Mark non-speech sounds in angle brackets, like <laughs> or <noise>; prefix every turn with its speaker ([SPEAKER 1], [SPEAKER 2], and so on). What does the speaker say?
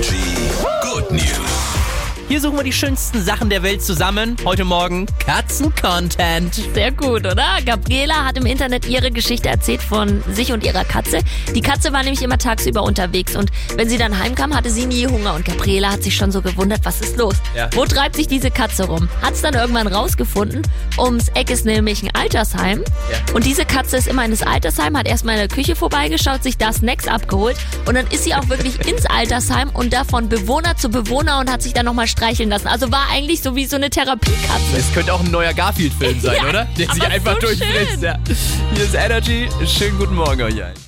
[SPEAKER 1] Good News.
[SPEAKER 2] Hier suchen wir die schönsten Sachen der Welt zusammen. Heute Morgen Katzen-Content.
[SPEAKER 3] Sehr gut, oder? Gabriela hat im Internet ihre Geschichte erzählt von sich und ihrer Katze. Die Katze war nämlich immer tagsüber unterwegs und wenn sie dann heimkam, hatte sie nie Hunger und Gabriela hat sich schon so gewundert, was ist los?
[SPEAKER 2] Ja.
[SPEAKER 3] Wo treibt sich diese Katze rum? Hat's dann irgendwann rausgefunden. Ums Eck ist nämlich ein Altersheim
[SPEAKER 2] Ja.
[SPEAKER 3] und diese Katze ist immer in das Altersheim, hat erstmal in der Küche vorbeigeschaut, sich da Snacks abgeholt und dann ist sie auch wirklich <laughs> ins Altersheim und da von Bewohner zu Bewohner und hat sich dann nochmal streicheln lassen. Also war eigentlich so wie so eine Therapiekatze.
[SPEAKER 2] Es könnte auch ein neuer Garfield-Film sein,
[SPEAKER 3] Ja,
[SPEAKER 2] oder? Der sich einfach
[SPEAKER 3] so
[SPEAKER 2] durchfrisst. Ja. Hier ist Energy. Schönen guten Morgen euch allen.